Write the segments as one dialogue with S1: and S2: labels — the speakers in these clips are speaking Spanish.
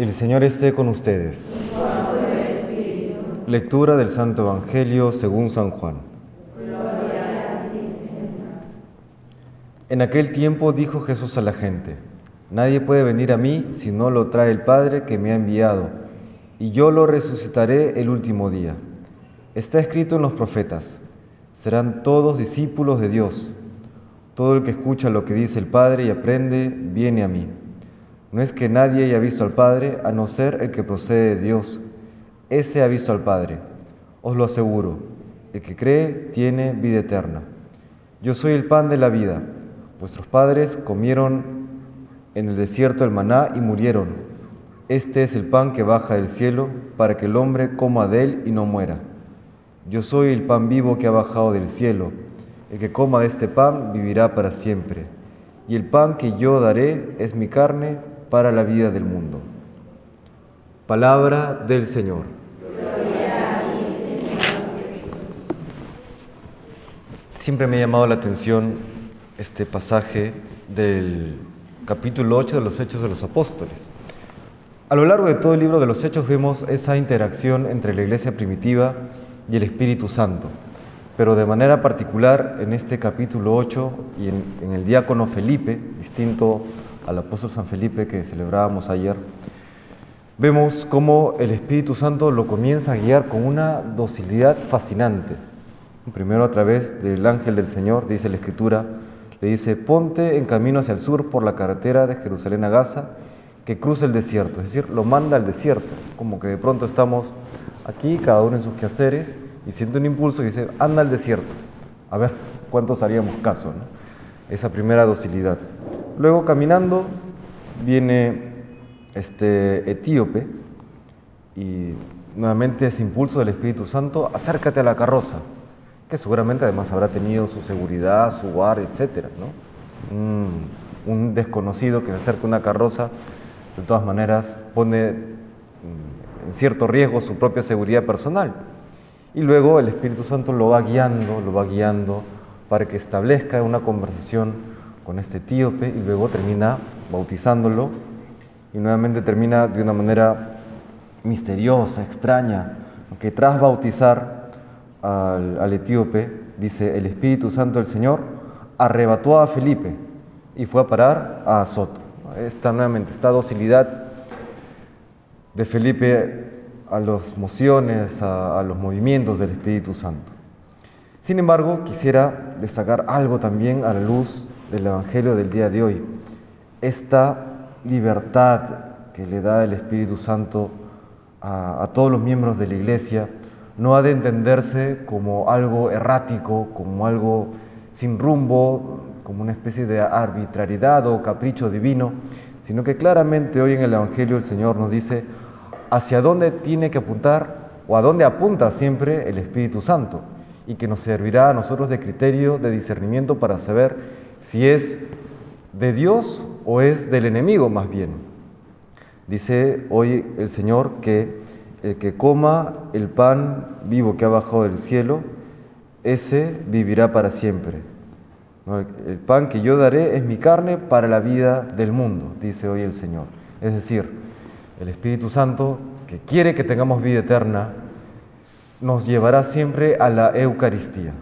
S1: El Señor esté con ustedes. Lectura del Santo Evangelio según San Juan. En aquel tiempo dijo Jesús a la gente, Nadie puede venir a mí si no lo trae el Padre que me ha enviado, y yo lo resucitaré el último día. Está escrito en los profetas, serán todos discípulos de Dios. Todo el que escucha lo que dice el Padre y aprende, viene a mí. No es que nadie haya visto al Padre, a no ser el que procede de Dios. Ese ha visto al Padre. Os lo aseguro, el que cree tiene vida eterna. Yo soy el pan de la vida. Vuestros padres comieron en el desierto el maná y murieron. Este es el pan que baja del cielo para que el hombre coma de él y no muera. Yo soy el pan vivo que ha bajado del cielo. El que coma de este pan vivirá para siempre. Y el pan que yo daré es mi carne para la vida del mundo. Palabra del Señor. Siempre me ha llamado la atención este pasaje del capítulo 8 de los Hechos de los Apóstoles. A lo largo de todo el libro de los Hechos vemos esa interacción entre la iglesia primitiva y el Espíritu Santo, pero de manera particular en este capítulo 8 y en, en el diácono Felipe, distinto al apóstol San Felipe que celebrábamos ayer, vemos cómo el Espíritu Santo lo comienza a guiar con una docilidad fascinante. Primero a través del ángel del Señor, dice la Escritura, le dice, ponte en camino hacia el sur por la carretera de Jerusalén a Gaza, que cruza el desierto, es decir, lo manda al desierto, como que de pronto estamos aquí, cada uno en sus quehaceres, y siente un impulso y dice, anda al desierto, a ver cuántos haríamos caso, esa primera docilidad. Luego caminando viene este etíope y nuevamente ese impulso del Espíritu Santo, acércate a la carroza, que seguramente además habrá tenido su seguridad, su guardia, etc. ¿no? Un, desconocido que se acerca a una carroza, de todas maneras pone en cierto riesgo su propia seguridad personal. Y luego el Espíritu Santo lo va guiando, lo va guiando para que establezca una conversación con este etíope y luego termina bautizándolo y nuevamente termina de una manera misteriosa, extraña, que tras bautizar al, al, etíope, dice, el Espíritu Santo del Señor arrebató a Felipe y fue a parar a Azoto. Esta nuevamente, esta docilidad de Felipe a las mociones, a, a los movimientos del Espíritu Santo. Sin embargo, quisiera destacar algo también a la luz del Evangelio del día de hoy. Esta libertad que le da el Espíritu Santo a, todos los miembros de la Iglesia no ha de entenderse como algo errático, como algo sin rumbo, como una especie de arbitrariedad o capricho divino, sino que claramente hoy en el Evangelio el Señor nos dice hacia dónde tiene que apuntar o a dónde apunta siempre el Espíritu Santo y que nos servirá a nosotros de criterio de discernimiento para saber si es de Dios o es del enemigo más bien. Dice hoy el Señor que el que coma el pan vivo que ha bajado del cielo, ese vivirá para siempre. El pan que yo daré es mi carne para la vida del mundo, dice hoy el Señor. Es decir, el Espíritu Santo, que quiere que tengamos vida eterna, nos llevará siempre a la Eucaristía.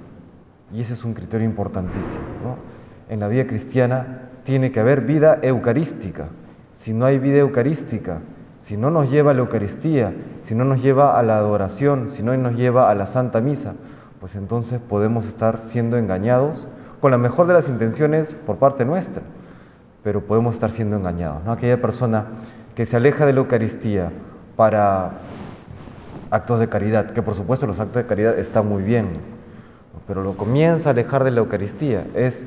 S1: Y ese es un criterio importantísimo. ¿no? En la vida cristiana tiene que haber vida eucarística. Si no hay vida eucarística, si no nos lleva a la Eucaristía, si no nos lleva a la adoración, si no nos lleva a la Santa Misa, pues entonces podemos estar siendo engañados con la mejor de las intenciones por parte nuestra, pero podemos estar siendo engañados. ¿no? Aquella persona que se aleja de la Eucaristía para actos de caridad, que por supuesto los actos de caridad están muy bien, pero lo comienza a alejar de la Eucaristía, es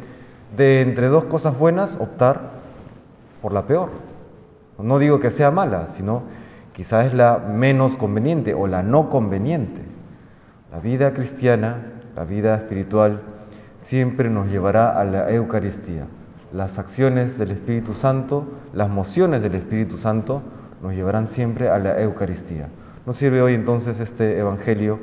S1: de entre dos cosas buenas optar por la peor. No digo que sea mala, sino quizás es la menos conveniente o la no conveniente. La vida cristiana, la vida espiritual, siempre nos llevará a la Eucaristía. Las acciones del Espíritu Santo, las mociones del Espíritu Santo, nos llevarán siempre a la Eucaristía. Nos sirve hoy entonces este Evangelio,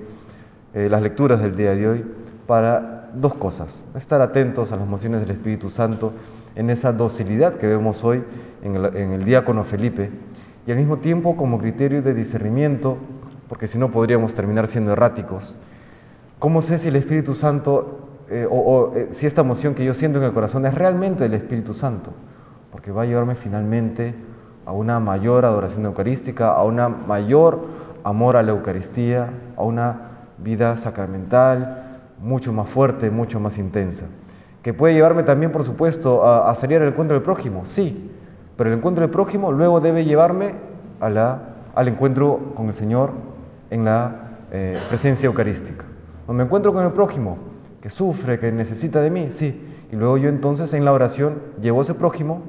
S1: eh, las lecturas del día de hoy, para dos cosas. Estar atentos a las mociones del Espíritu Santo en esa docilidad que vemos hoy en el, diácono Felipe y al mismo tiempo como criterio de discernimiento, porque si no podríamos terminar siendo erráticos. ¿Cómo sé si el Espíritu Santo eh, o, eh, si esta emoción que yo siento en el corazón es realmente del Espíritu Santo? Porque va a llevarme finalmente a una mayor adoración eucarística, a una mayor amor a la Eucaristía, a una vida sacramental mucho más fuerte, mucho más intensa. Que puede llevarme también, por supuesto, a, salir al encuentro del prójimo, sí, pero el encuentro del prójimo luego debe llevarme a la, al encuentro con el Señor en la eh, presencia eucarística. Cuando me encuentro con el prójimo que sufre, que necesita de mí, sí, y luego yo entonces en la oración llevo a ese prójimo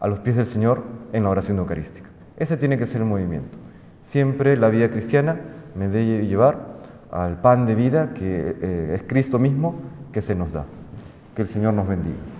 S1: a los pies del Señor en la oración eucarística. Ese tiene que ser el movimiento. Siempre la vida cristiana me debe llevar al pan de vida que eh, es Cristo mismo que se nos da. Que el Señor nos bendiga.